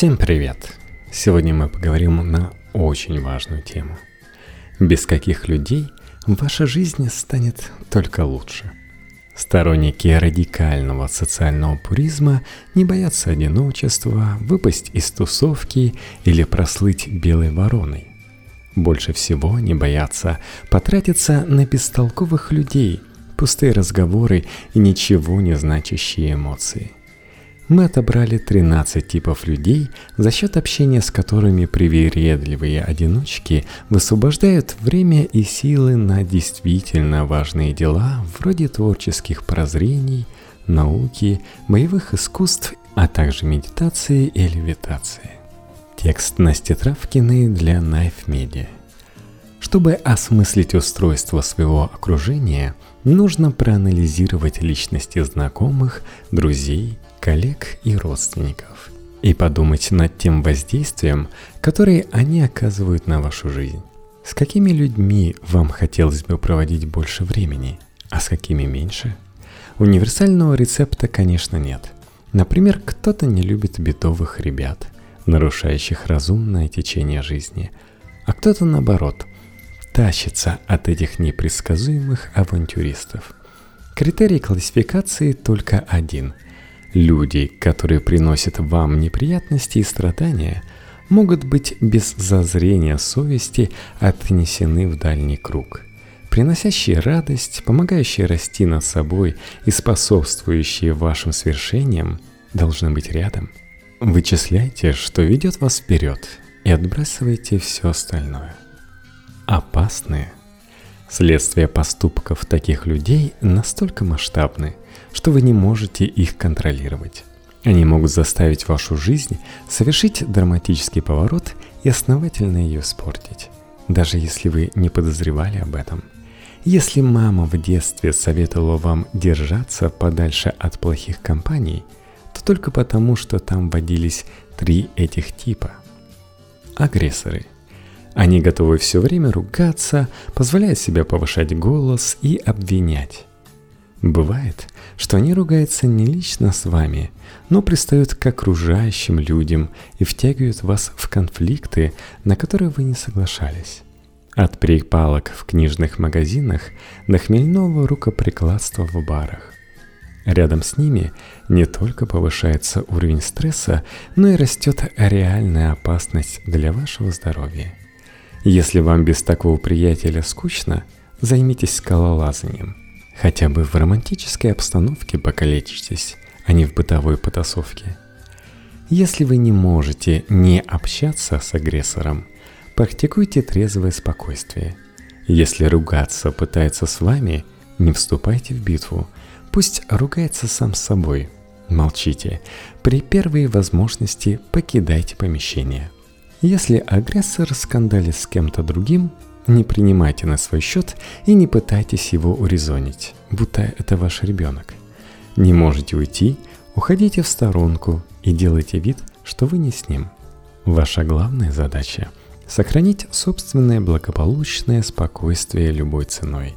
Всем привет! Сегодня мы поговорим на очень важную тему. Без каких людей ваша жизнь станет только лучше. Сторонники радикального социального пуризма не боятся одиночества, выпасть из тусовки или прослыть белой вороной. Больше всего не боятся потратиться на бестолковых людей, пустые разговоры и ничего не значащие эмоции – мы отобрали 13 типов людей, за счет общения с которыми привередливые одиночки высвобождают время и силы на действительно важные дела, вроде творческих прозрений, науки, боевых искусств, а также медитации и левитации. Текст Насти Травкиной для Knife Media. Чтобы осмыслить устройство своего окружения, нужно проанализировать личности знакомых, друзей, коллег и родственников и подумать над тем воздействием, которое они оказывают на вашу жизнь. С какими людьми вам хотелось бы проводить больше времени, а с какими меньше? Универсального рецепта, конечно, нет. Например, кто-то не любит бедовых ребят, нарушающих разумное течение жизни, а кто-то наоборот, тащится от этих непредсказуемых авантюристов. Критерий классификации только один – Люди, которые приносят вам неприятности и страдания, могут быть без зазрения совести отнесены в дальний круг. Приносящие радость, помогающие расти над собой и способствующие вашим свершениям, должны быть рядом. Вычисляйте, что ведет вас вперед, и отбрасывайте все остальное. Опасные. Следствие поступков таких людей настолько масштабны, что вы не можете их контролировать. Они могут заставить вашу жизнь совершить драматический поворот и основательно ее испортить, даже если вы не подозревали об этом. Если мама в детстве советовала вам держаться подальше от плохих компаний, то только потому, что там водились три этих типа. Агрессоры. Они готовы все время ругаться, позволяя себе повышать голос и обвинять. Бывает, что они ругаются не лично с вами, но пристают к окружающим людям и втягивают вас в конфликты, на которые вы не соглашались. От перепалок в книжных магазинах до хмельного рукоприкладства в барах. Рядом с ними не только повышается уровень стресса, но и растет реальная опасность для вашего здоровья. Если вам без такого приятеля скучно, займитесь скалолазанием – Хотя бы в романтической обстановке покалечитесь, а не в бытовой потасовке. Если вы не можете не общаться с агрессором, практикуйте трезвое спокойствие. Если ругаться пытается с вами, не вступайте в битву. Пусть ругается сам с собой. Молчите. При первой возможности покидайте помещение. Если агрессор скандалит с кем-то другим, не принимайте на свой счет и не пытайтесь его урезонить, будто это ваш ребенок. Не можете уйти, уходите в сторонку и делайте вид, что вы не с ним. Ваша главная задача – сохранить собственное благополучное спокойствие любой ценой.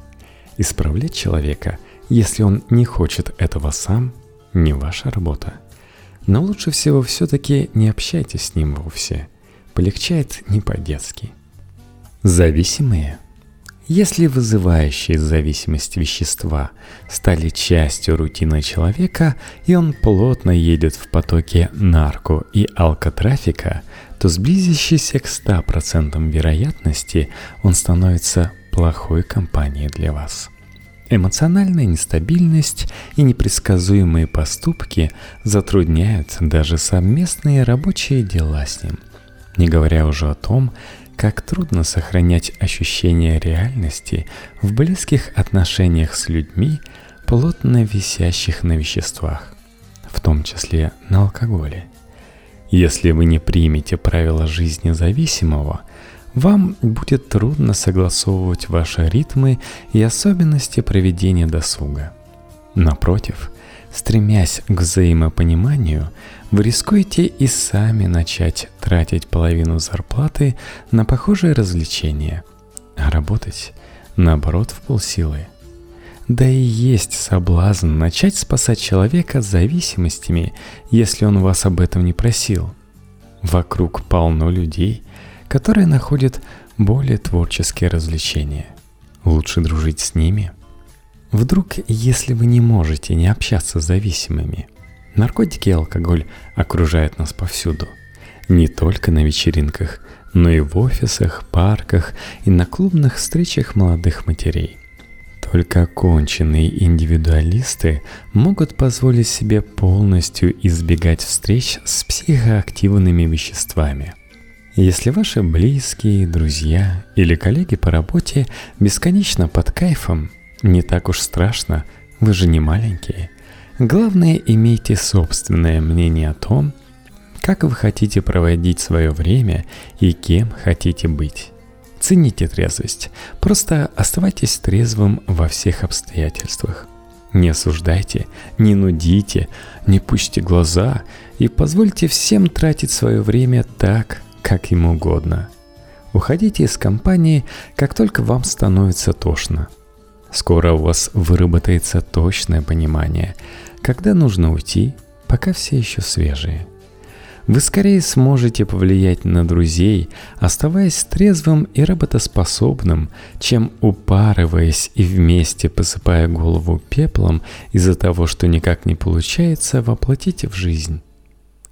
Исправлять человека, если он не хочет этого сам, не ваша работа. Но лучше всего все-таки не общайтесь с ним вовсе. Полегчает не по-детски – Зависимые. Если вызывающие зависимость вещества стали частью рутины человека, и он плотно едет в потоке нарко- и алкотрафика, то с близящейся к 100% вероятности он становится плохой компанией для вас. Эмоциональная нестабильность и непредсказуемые поступки затрудняют даже совместные рабочие дела с ним, не говоря уже о том, как трудно сохранять ощущение реальности в близких отношениях с людьми, плотно висящих на веществах, в том числе на алкоголе. Если вы не примете правила жизни зависимого, вам будет трудно согласовывать ваши ритмы и особенности проведения досуга. Напротив, стремясь к взаимопониманию, вы рискуете и сами начать тратить половину зарплаты на похожие развлечения, а работать, наоборот, в полсилы. Да и есть соблазн начать спасать человека зависимостями, если он вас об этом не просил. Вокруг полно людей, которые находят более творческие развлечения. Лучше дружить с ними. Вдруг, если вы не можете не общаться с зависимыми, наркотики и алкоголь окружают нас повсюду. Не только на вечеринках, но и в офисах, парках и на клубных встречах молодых матерей. Только оконченные индивидуалисты могут позволить себе полностью избегать встреч с психоактивными веществами. Если ваши близкие, друзья или коллеги по работе бесконечно под кайфом, не так уж страшно, вы же не маленькие. Главное, имейте собственное мнение о том, как вы хотите проводить свое время и кем хотите быть. Цените трезвость, просто оставайтесь трезвым во всех обстоятельствах. Не осуждайте, не нудите, не пусти глаза и позвольте всем тратить свое время так, как им угодно. Уходите из компании, как только вам становится тошно. Скоро у вас выработается точное понимание, когда нужно уйти, пока все еще свежие – вы скорее сможете повлиять на друзей, оставаясь трезвым и работоспособным, чем упарываясь и вместе посыпая голову пеплом из-за того, что никак не получается воплотить в жизнь.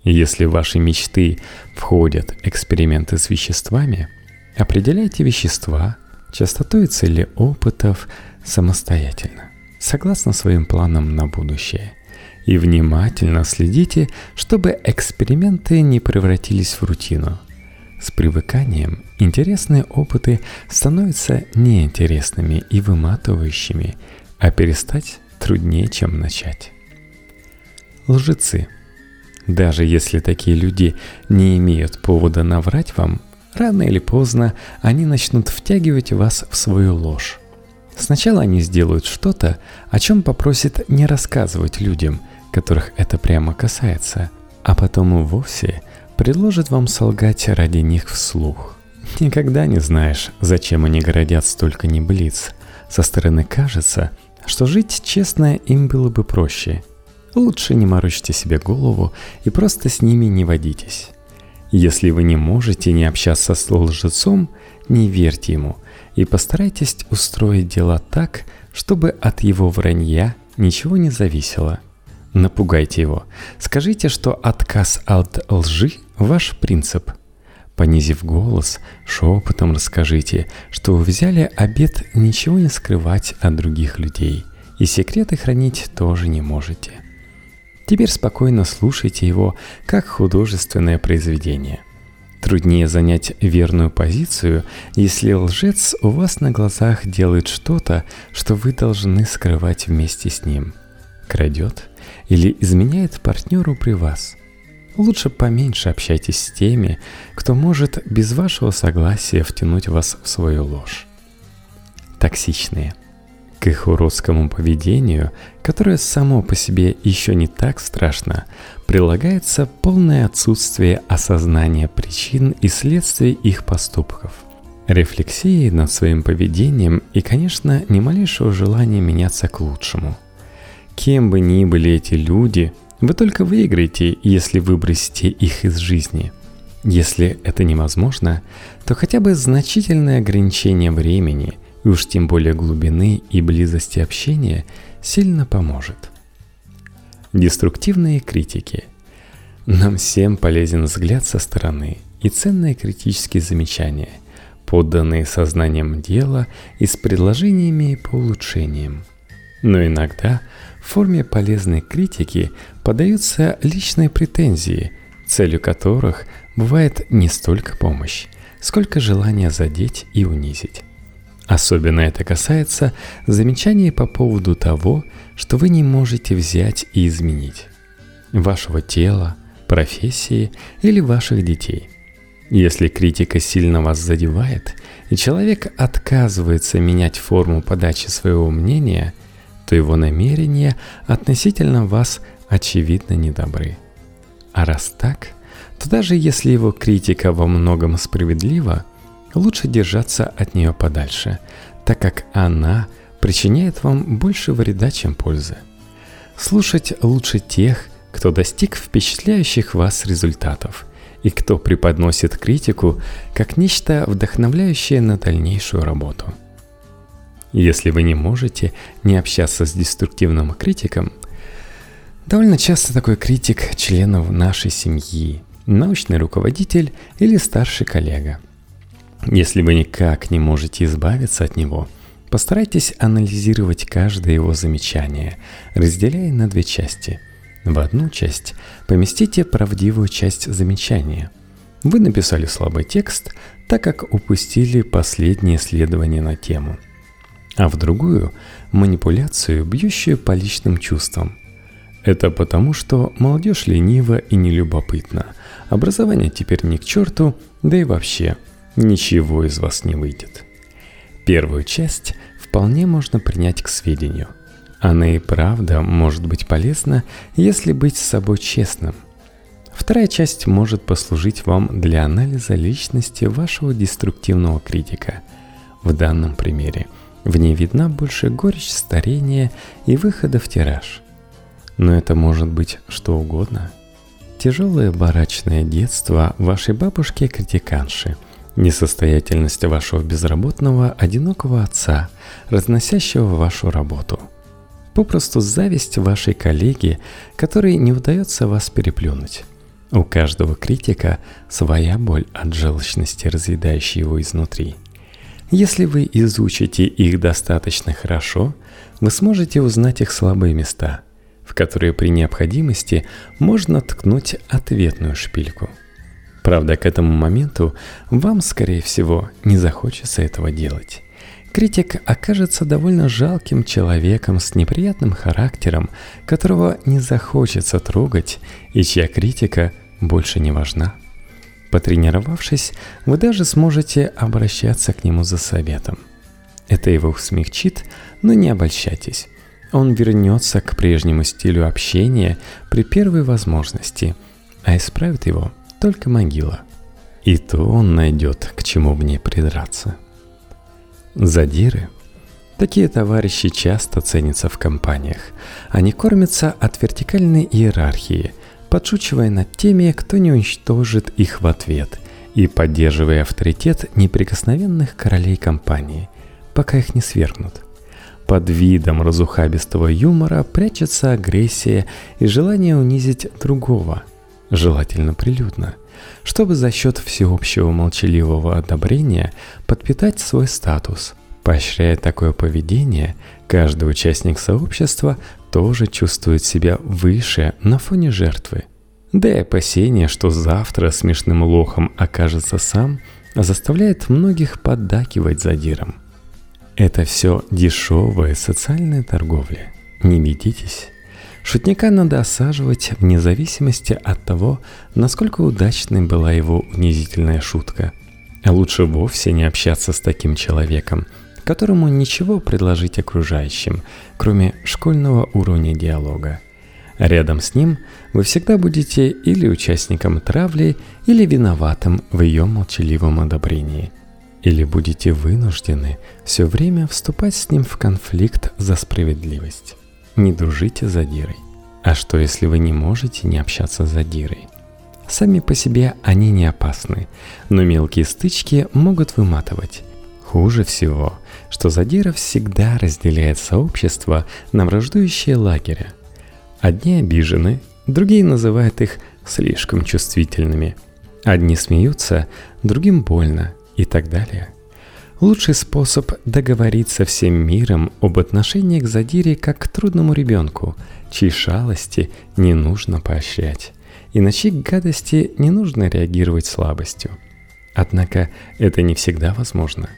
Если в ваши мечты входят эксперименты с веществами, определяйте вещества, частоту и цели опытов самостоятельно, согласно своим планам на будущее – и внимательно следите, чтобы эксперименты не превратились в рутину. С привыканием интересные опыты становятся неинтересными и выматывающими, а перестать труднее, чем начать. Лжецы. Даже если такие люди не имеют повода наврать вам, рано или поздно они начнут втягивать вас в свою ложь. Сначала они сделают что-то, о чем попросят не рассказывать людям, которых это прямо касается, а потом и вовсе предложат вам солгать ради них вслух. Никогда не знаешь, зачем они городят столько небылиц. Со стороны кажется, что жить честно им было бы проще. Лучше не морочьте себе голову и просто с ними не водитесь. Если вы не можете не общаться с лжецом, не верьте ему и постарайтесь устроить дела так, чтобы от его вранья ничего не зависело – Напугайте его. Скажите, что отказ от лжи – ваш принцип. Понизив голос, шепотом расскажите, что вы взяли обед ничего не скрывать от других людей, и секреты хранить тоже не можете. Теперь спокойно слушайте его как художественное произведение. Труднее занять верную позицию, если лжец у вас на глазах делает что-то, что вы должны скрывать вместе с ним. Крадет – или изменяет партнеру при вас. Лучше поменьше общайтесь с теми, кто может без вашего согласия втянуть вас в свою ложь. Токсичные. К их уродскому поведению, которое само по себе еще не так страшно, прилагается полное отсутствие осознания причин и следствий их поступков – рефлексии над своим поведением и, конечно, ни малейшего желания меняться к лучшему – Кем бы ни были эти люди, вы только выиграете, если выбросите их из жизни. Если это невозможно, то хотя бы значительное ограничение времени, и уж тем более глубины и близости общения, сильно поможет. Деструктивные критики. Нам всем полезен взгляд со стороны и ценные критические замечания, подданные сознанием дела и с предложениями по улучшениям. Но иногда в форме полезной критики подаются личные претензии, целью которых бывает не столько помощь, сколько желание задеть и унизить. Особенно это касается замечаний по поводу того, что вы не можете взять и изменить. Вашего тела, профессии или ваших детей. Если критика сильно вас задевает, и человек отказывается менять форму подачи своего мнения – что его намерения относительно вас очевидно недобры. А раз так, то даже если его критика во многом справедлива, лучше держаться от нее подальше, так как она причиняет вам больше вреда, чем пользы. Слушать лучше тех, кто достиг впечатляющих вас результатов, и кто преподносит критику как нечто вдохновляющее на дальнейшую работу. Если вы не можете не общаться с деструктивным критиком, довольно часто такой критик членов нашей семьи, научный руководитель или старший коллега. Если вы никак не можете избавиться от него, постарайтесь анализировать каждое его замечание, разделяя на две части – в одну часть поместите правдивую часть замечания. Вы написали слабый текст, так как упустили последнее исследование на тему. А в другую – манипуляцию, бьющую по личным чувствам. Это потому, что молодежь ленива и нелюбопытна. Образование теперь ни к черту, да и вообще ничего из вас не выйдет. Первую часть вполне можно принять к сведению – она и правда может быть полезна, если быть с собой честным. Вторая часть может послужить вам для анализа личности вашего деструктивного критика. В данном примере в ней видна больше горечь старения и выхода в тираж. Но это может быть что угодно. Тяжелое барачное детство вашей бабушки-критиканши – несостоятельность вашего безработного одинокого отца, разносящего вашу работу – Попросту зависть вашей коллеги, которой не удается вас переплюнуть. У каждого критика своя боль от желчности, разъедающей его изнутри. Если вы изучите их достаточно хорошо, вы сможете узнать их слабые места, в которые при необходимости можно ткнуть ответную шпильку. Правда, к этому моменту вам, скорее всего, не захочется этого делать. Критик окажется довольно жалким человеком с неприятным характером, которого не захочется трогать и чья критика больше не важна. Потренировавшись, вы даже сможете обращаться к нему за советом. Это его смягчит, но не обольщайтесь. Он вернется к прежнему стилю общения при первой возможности, а исправит его только могила. И то он найдет, к чему в ней придраться. Задиры. Такие товарищи часто ценятся в компаниях. Они кормятся от вертикальной иерархии, подшучивая над теми, кто не уничтожит их в ответ, и поддерживая авторитет неприкосновенных королей компании, пока их не свергнут. Под видом разухабистого юмора прячется агрессия и желание унизить другого, желательно прилюдно чтобы за счет всеобщего молчаливого одобрения подпитать свой статус. Поощряя такое поведение, каждый участник сообщества тоже чувствует себя выше на фоне жертвы. Да и опасение, что завтра смешным лохом окажется сам, заставляет многих поддакивать задиром. Это все дешевая социальная торговля. Не ведитесь. Шутника надо осаживать вне зависимости от того, насколько удачной была его унизительная шутка. А лучше вовсе не общаться с таким человеком, которому ничего предложить окружающим, кроме школьного уровня диалога. Рядом с ним вы всегда будете или участником травли, или виноватым в ее молчаливом одобрении. Или будете вынуждены все время вступать с ним в конфликт за справедливость. Не дружите с задирой. А что, если вы не можете не общаться с задирой? Сами по себе они не опасны, но мелкие стычки могут выматывать. Хуже всего, что задира всегда разделяет сообщество на враждующие лагеря. Одни обижены, другие называют их слишком чувствительными. Одни смеются, другим больно и так далее – Лучший способ договориться всем миром об отношении к задире как к трудному ребенку, чьи шалости не нужно поощрять, и на чьи гадости не нужно реагировать слабостью. Однако это не всегда возможно.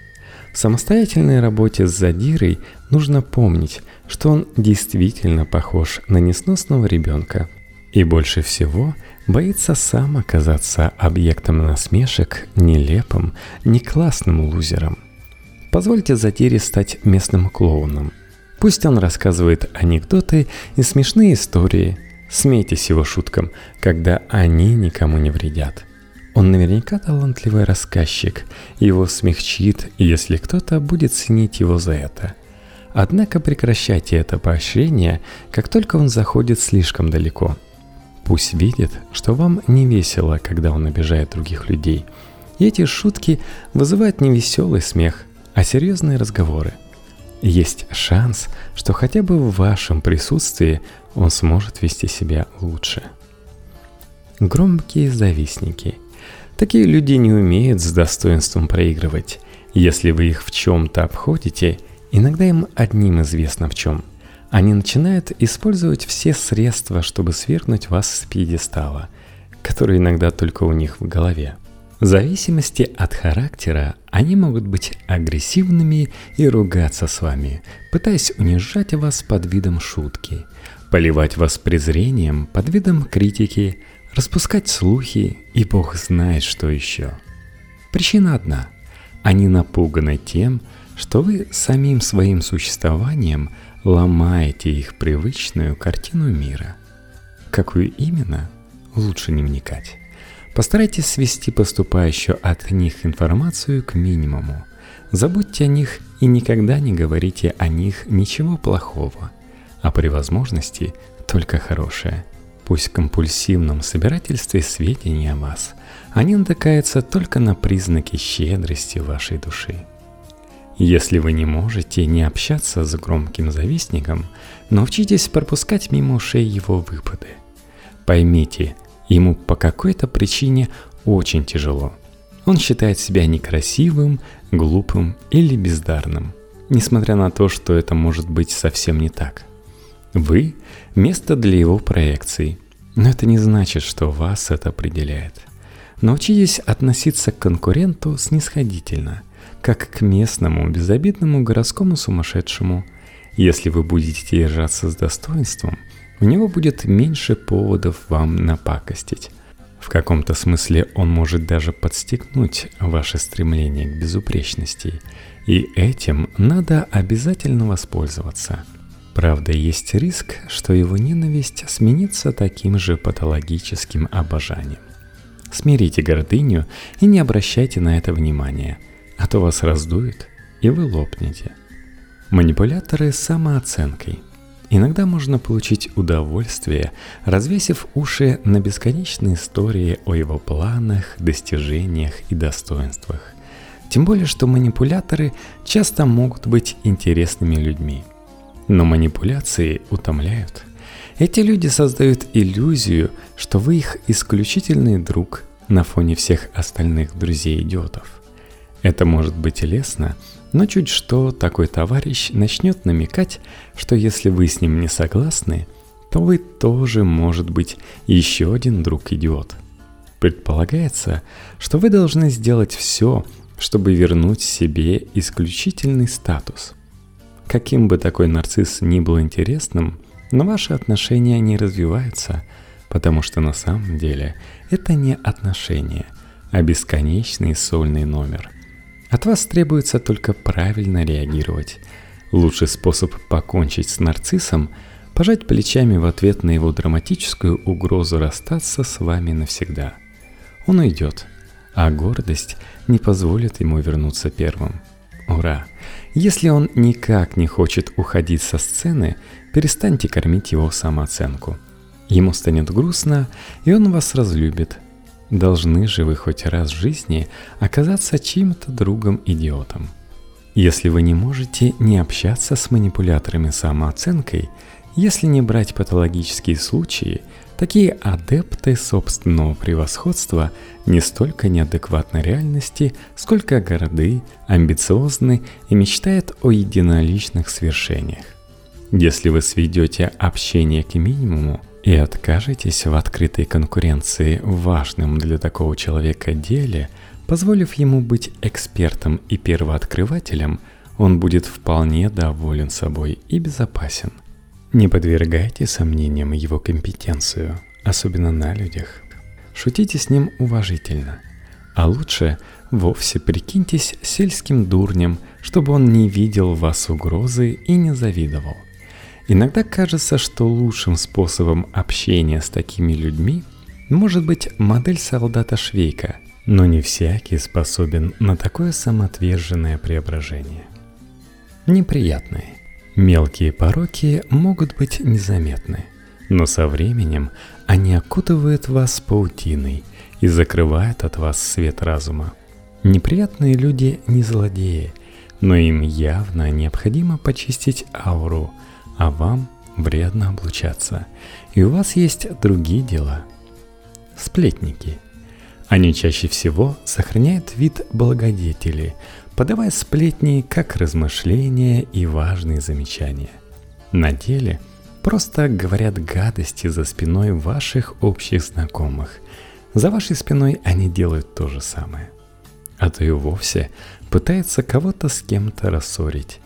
В самостоятельной работе с задирой нужно помнить, что он действительно похож на несносного ребенка и больше всего боится сам оказаться объектом насмешек, нелепым, не классным лузером – Позвольте Затире стать местным клоуном. Пусть он рассказывает анекдоты и смешные истории. Смейтесь его шуткам, когда они никому не вредят. Он наверняка талантливый рассказчик, его смягчит, если кто-то будет ценить его за это. Однако прекращайте это поощрение, как только он заходит слишком далеко. Пусть видит, что вам не весело, когда он обижает других людей. И эти шутки вызывают не веселый смех, а серьезные разговоры. Есть шанс, что хотя бы в вашем присутствии он сможет вести себя лучше. Громкие завистники. Такие люди не умеют с достоинством проигрывать. Если вы их в чем-то обходите, иногда им одним известно в чем – они начинают использовать все средства, чтобы свергнуть вас с пьедестала, который иногда только у них в голове. В зависимости от характера они могут быть агрессивными и ругаться с вами, пытаясь унижать вас под видом шутки, поливать вас презрением под видом критики, распускать слухи и бог знает что еще. Причина одна. Они напуганы тем, что вы самим своим существованием – ломаете их привычную картину мира. Какую именно, лучше не вникать. Постарайтесь свести поступающую от них информацию к минимуму. Забудьте о них и никогда не говорите о них ничего плохого, а при возможности только хорошее. Пусть компульсивном собирательстве сведений о вас они натыкаются только на признаки щедрости вашей души. Если вы не можете не общаться с громким завистником, научитесь пропускать мимо ушей его выпады. Поймите, ему по какой-то причине очень тяжело. Он считает себя некрасивым, глупым или бездарным, несмотря на то, что это может быть совсем не так. Вы – место для его проекций, но это не значит, что вас это определяет. Научитесь относиться к конкуренту снисходительно – как к местному, безобидному городскому сумасшедшему. Если вы будете держаться с достоинством, у него будет меньше поводов вам напакостить. В каком-то смысле он может даже подстегнуть ваше стремление к безупречности, и этим надо обязательно воспользоваться. Правда, есть риск, что его ненависть сменится таким же патологическим обожанием. Смирите гордыню и не обращайте на это внимания – а то вас раздует, и вы лопнете. Манипуляторы с самооценкой. Иногда можно получить удовольствие, развесив уши на бесконечные истории о его планах, достижениях и достоинствах. Тем более, что манипуляторы часто могут быть интересными людьми. Но манипуляции утомляют. Эти люди создают иллюзию, что вы их исключительный друг на фоне всех остальных друзей-идиотов – это может быть лестно, но чуть что такой товарищ начнет намекать, что если вы с ним не согласны, то вы тоже, может быть, еще один друг-идиот. Предполагается, что вы должны сделать все, чтобы вернуть себе исключительный статус. Каким бы такой нарцисс ни был интересным, но ваши отношения не развиваются, потому что на самом деле это не отношения, а бесконечный сольный номер – от вас требуется только правильно реагировать. Лучший способ покончить с нарциссом – пожать плечами в ответ на его драматическую угрозу расстаться с вами навсегда. Он уйдет, а гордость не позволит ему вернуться первым. Ура! Если он никак не хочет уходить со сцены, перестаньте кормить его самооценку. Ему станет грустно, и он вас разлюбит, Должны же вы хоть раз в жизни оказаться чьим-то другом-идиотом. Если вы не можете не общаться с манипуляторами самооценкой, если не брать патологические случаи, такие адепты собственного превосходства не столько неадекватны реальности, сколько горды, амбициозны и мечтают о единоличных свершениях. Если вы сведете общение к минимуму, и откажетесь в открытой конкуренции в важном для такого человека деле, позволив ему быть экспертом и первооткрывателем, он будет вполне доволен собой и безопасен. Не подвергайте сомнениям его компетенцию, особенно на людях. Шутите с ним уважительно. А лучше вовсе прикиньтесь сельским дурнем, чтобы он не видел в вас угрозы и не завидовал – Иногда кажется, что лучшим способом общения с такими людьми может быть модель солдата Швейка, но не всякий способен на такое самоотверженное преображение. Неприятные. Мелкие пороки могут быть незаметны, но со временем Они окутывают вас паутиной и закрывают от вас свет разума. Неприятные люди не злодеи, но им явно необходимо почистить ауру, а вам вредно облучаться. И у вас есть другие дела. Сплетники. Они чаще всего сохраняют вид благодетелей, подавая сплетни как размышления и важные замечания. На деле просто говорят гадости за спиной ваших общих знакомых. За вашей спиной они делают то же самое. А то и вовсе пытаются кого-то с кем-то рассорить.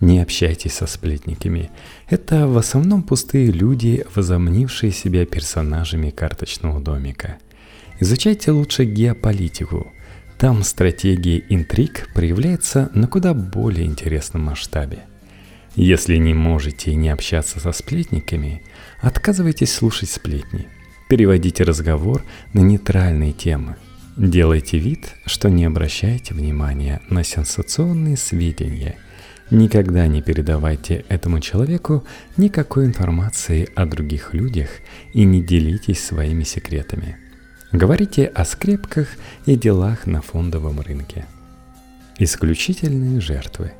Не общайтесь со сплетниками. Это в основном пустые люди, возомнившие себя персонажами карточного домика. Изучайте лучше геополитику. Там стратегия интриг проявляется на куда более интересном масштабе. Если не можете не общаться со сплетниками, отказывайтесь слушать сплетни. Переводите разговор на нейтральные темы. Делайте вид, что не обращаете внимания на сенсационные сведения – Никогда не передавайте этому человеку никакой информации о других людях и не делитесь своими секретами. Говорите о скрепках и делах на фондовом рынке. Исключительные жертвы.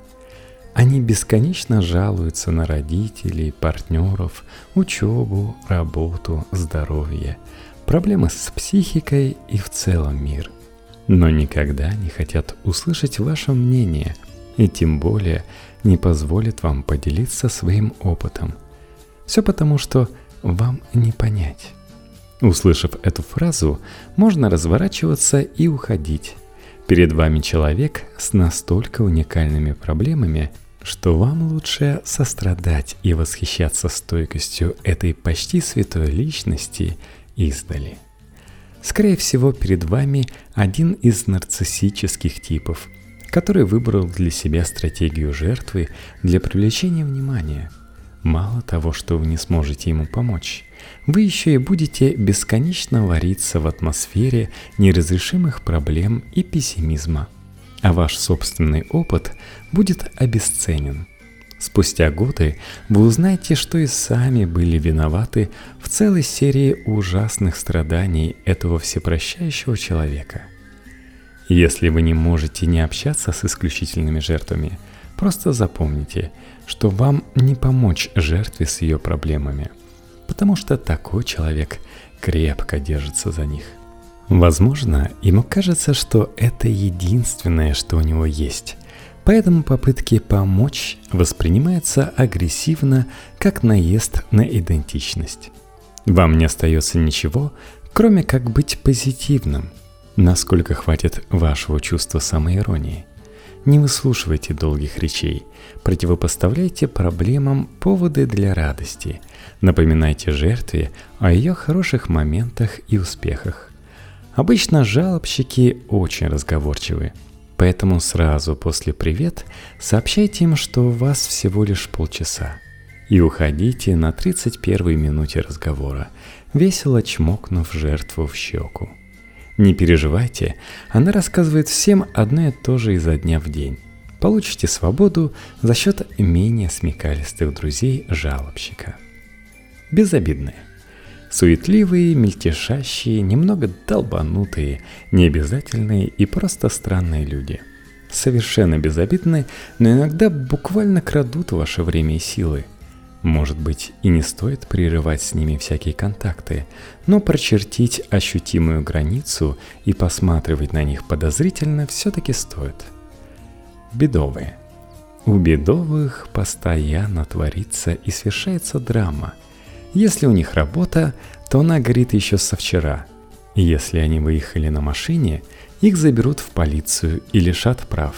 Они бесконечно жалуются на родителей, партнеров, учебу, работу, здоровье, проблемы с психикой и в целом мир. Но никогда не хотят услышать ваше мнение – и тем более не позволит вам поделиться своим опытом. Все потому, что вам не понять. Услышав эту фразу, можно разворачиваться и уходить. Перед вами человек с настолько уникальными проблемами, что вам лучше сострадать и восхищаться стойкостью этой почти святой личности издали. Скорее всего, перед вами один из нарциссических типов – который выбрал для себя стратегию жертвы для привлечения внимания. Мало того, что вы не сможете ему помочь, вы еще и будете бесконечно вариться в атмосфере неразрешимых проблем и пессимизма, а ваш собственный опыт будет обесценен. Спустя годы вы узнаете, что и сами были виноваты в целой серии ужасных страданий этого всепрощающего человека – если вы не можете не общаться с исключительными жертвами, просто запомните, что вам не помочь жертве с ее проблемами, потому что такой человек крепко держится за них. Возможно, ему кажется, что это единственное, что у него есть, поэтому попытки помочь воспринимаются агрессивно, как наезд на идентичность. Вам не остается ничего, кроме как быть позитивным – насколько хватит вашего чувства самоиронии. Не выслушивайте долгих речей, противопоставляйте проблемам поводы для радости, напоминайте жертве о ее хороших моментах и успехах. Обычно жалобщики очень разговорчивы, поэтому сразу после «привет» сообщайте им, что у вас всего лишь полчаса, и уходите на 31 минуте разговора, весело чмокнув жертву в щеку. Не переживайте, она рассказывает всем одно и то же изо дня в день. Получите свободу за счет менее смекалистых друзей жалобщика. Безобидные. Суетливые, мельтешащие, немного долбанутые, необязательные и просто странные люди. Совершенно безобидные, но иногда буквально крадут ваше время и силы – может быть, и не стоит прерывать с ними всякие контакты, но прочертить ощутимую границу и посматривать на них подозрительно все-таки стоит. Бедовые. У бедовых постоянно творится и совершается драма. Если у них работа, то она горит еще со вчера. Если они выехали на машине, их заберут в полицию и лишат прав.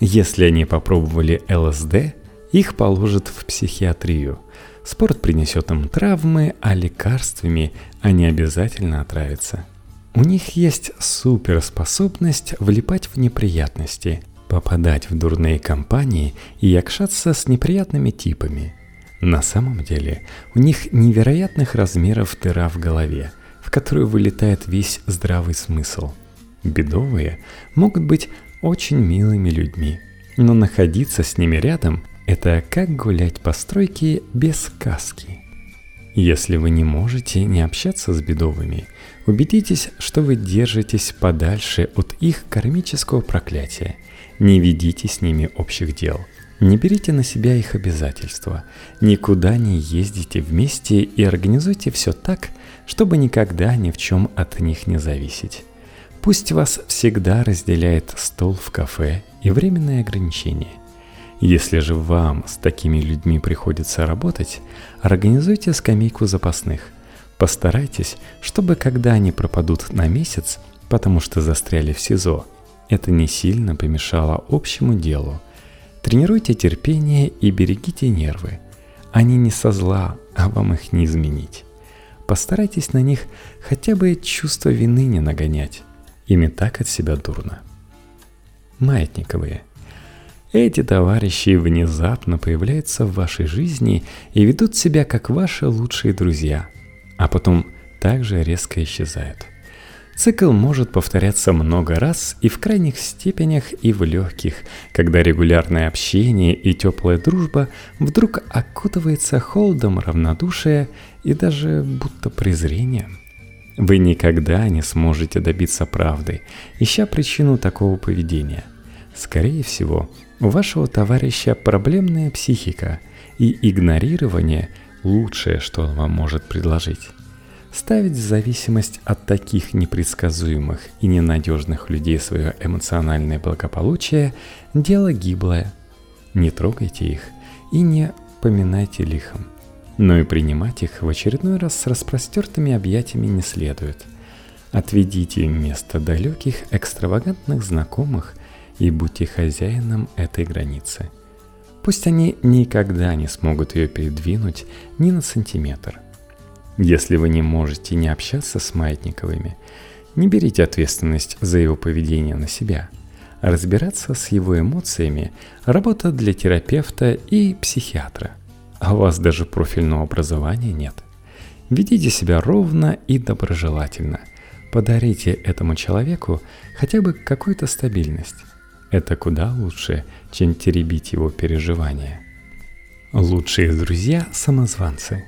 Если они попробовали ЛСД – их положат в психиатрию. Спорт принесет им травмы, а лекарствами они обязательно отравятся. У них есть суперспособность влипать в неприятности, попадать в дурные компании и якшаться с неприятными типами. На самом деле у них невероятных размеров дыра в голове, в которую вылетает весь здравый смысл. Бедовые могут быть очень милыми людьми, но находиться с ними рядом это как гулять по стройке без сказки. Если вы не можете не общаться с бедовыми, убедитесь, что вы держитесь подальше от их кармического проклятия. Не ведите с ними общих дел. Не берите на себя их обязательства. Никуда не ездите вместе и организуйте все так, чтобы никогда ни в чем от них не зависеть. Пусть вас всегда разделяет стол в кафе и временные ограничения. Если же вам с такими людьми приходится работать, организуйте скамейку запасных. Постарайтесь, чтобы когда они пропадут на месяц, потому что застряли в СИЗО, это не сильно помешало общему делу. Тренируйте терпение и берегите нервы. Они не со зла, а вам их не изменить. Постарайтесь на них хотя бы чувство вины не нагонять. Ими так от себя дурно. Маятниковые – эти товарищи внезапно появляются в вашей жизни и ведут себя как ваши лучшие друзья, а потом также резко исчезают. Цикл может повторяться много раз и в крайних степенях, и в легких, когда регулярное общение и теплая дружба вдруг окутывается холодом равнодушия и даже будто презрением. Вы никогда не сможете добиться правды, ища причину такого поведения. Скорее всего, у вашего товарища проблемная психика, и игнорирование – лучшее, что он вам может предложить. Ставить в зависимость от таких непредсказуемых и ненадежных людей свое эмоциональное благополучие – дело гиблое. Не трогайте их и не поминайте лихом. Но и принимать их в очередной раз с распростертыми объятиями не следует. Отведите место далеких экстравагантных знакомых и будьте хозяином этой границы. Пусть они никогда не смогут ее передвинуть ни на сантиметр. Если вы не можете не общаться с маятниковыми, не берите ответственность за его поведение на себя. Разбираться с его эмоциями – работа для терапевта и психиатра. А у вас даже профильного образования нет. Ведите себя ровно и доброжелательно. Подарите этому человеку хотя бы какую-то стабильность. Это куда лучше, чем теребить его переживания. Лучшие друзья – самозванцы.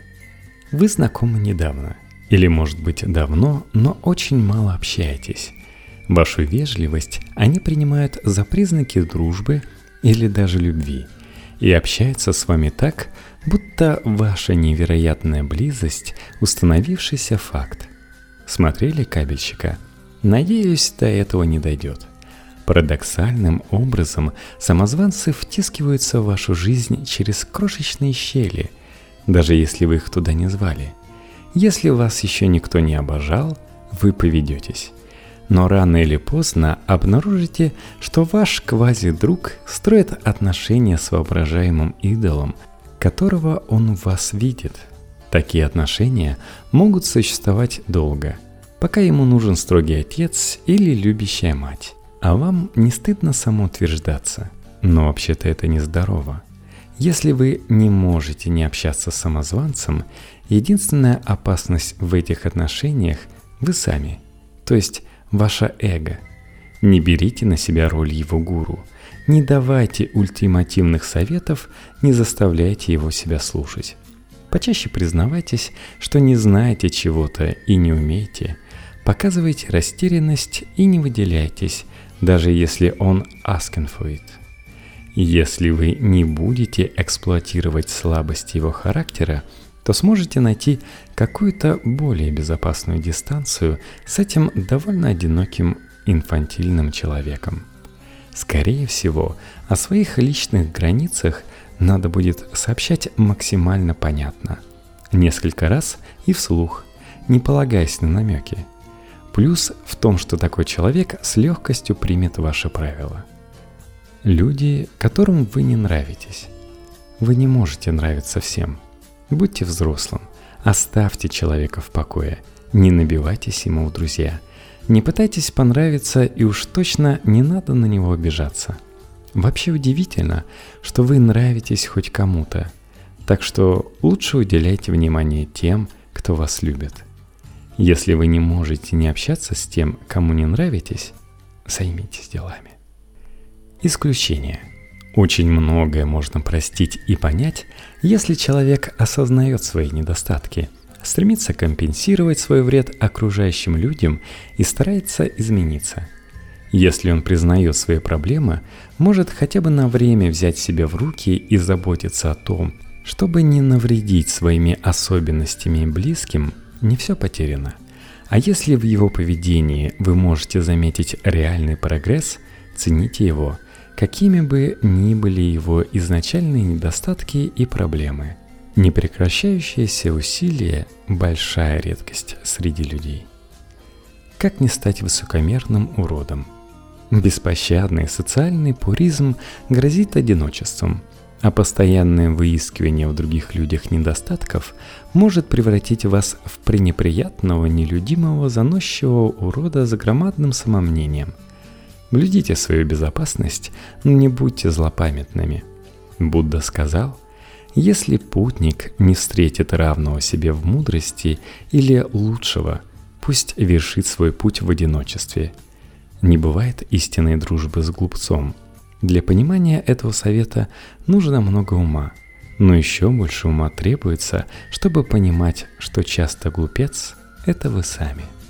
Вы знакомы недавно, или может быть давно, но очень мало общаетесь. Вашу вежливость они принимают за признаки дружбы или даже любви и общаются с вами так, будто ваша невероятная близость – установившийся факт. Смотрели кабельщика? Надеюсь, до этого не дойдет. Парадоксальным образом самозванцы втискиваются в вашу жизнь через крошечные щели, даже если вы их туда не звали. Если вас еще никто не обожал, вы поведетесь. Но рано или поздно обнаружите, что ваш квази-друг строит отношения с воображаемым идолом, которого он в вас видит. Такие отношения могут существовать долго, пока ему нужен строгий отец или любящая мать. А вам не стыдно самоутверждаться? Но вообще-то это нездорово. Если вы не можете не общаться с самозванцем, единственная опасность в этих отношениях – вы сами, то есть ваше эго. Не берите на себя роль его гуру, не давайте ультимативных советов, не заставляйте его себя слушать. Почаще признавайтесь, что не знаете чего-то и не умеете. Показывайте растерянность и не выделяйтесь, даже если он it. Если вы не будете эксплуатировать слабости его характера, то сможете найти какую-то более безопасную дистанцию с этим довольно одиноким инфантильным человеком. Скорее всего, о своих личных границах надо будет сообщать максимально понятно. Несколько раз и вслух, не полагаясь на намеки – Плюс в том, что такой человек с легкостью примет ваши правила. Люди, которым вы не нравитесь. Вы не можете нравиться всем. Будьте взрослым. Оставьте человека в покое. Не набивайтесь ему в друзья. Не пытайтесь понравиться и уж точно не надо на него обижаться. Вообще удивительно, что вы нравитесь хоть кому-то. Так что лучше уделяйте внимание тем, кто вас любит – если вы не можете не общаться с тем, кому не нравитесь, займитесь делами. Исключение. Очень многое можно простить и понять, если человек осознает свои недостатки, стремится компенсировать свой вред окружающим людям и старается измениться. Если он признает свои проблемы, может хотя бы на время взять себя в руки и заботиться о том, чтобы не навредить своими особенностями близким, не все потеряно. А если в его поведении вы можете заметить реальный прогресс, цените его – какими бы ни были его изначальные недостатки и проблемы. Непрекращающиеся усилия – большая редкость среди людей. Как не стать высокомерным уродом? Беспощадный социальный пуризм грозит одиночеством, а постоянное выискивание в других людях недостатков может превратить вас в пренеприятного, нелюдимого, заносчивого урода с громадным самомнением – Блюдите свою безопасность, но не будьте злопамятными. Будда сказал, если путник не встретит равного себе в мудрости или лучшего, пусть вершит свой путь в одиночестве. Не бывает истинной дружбы с глупцом. Для понимания этого совета нужно много ума, но еще больше ума требуется, чтобы понимать, что часто глупец – это вы сами –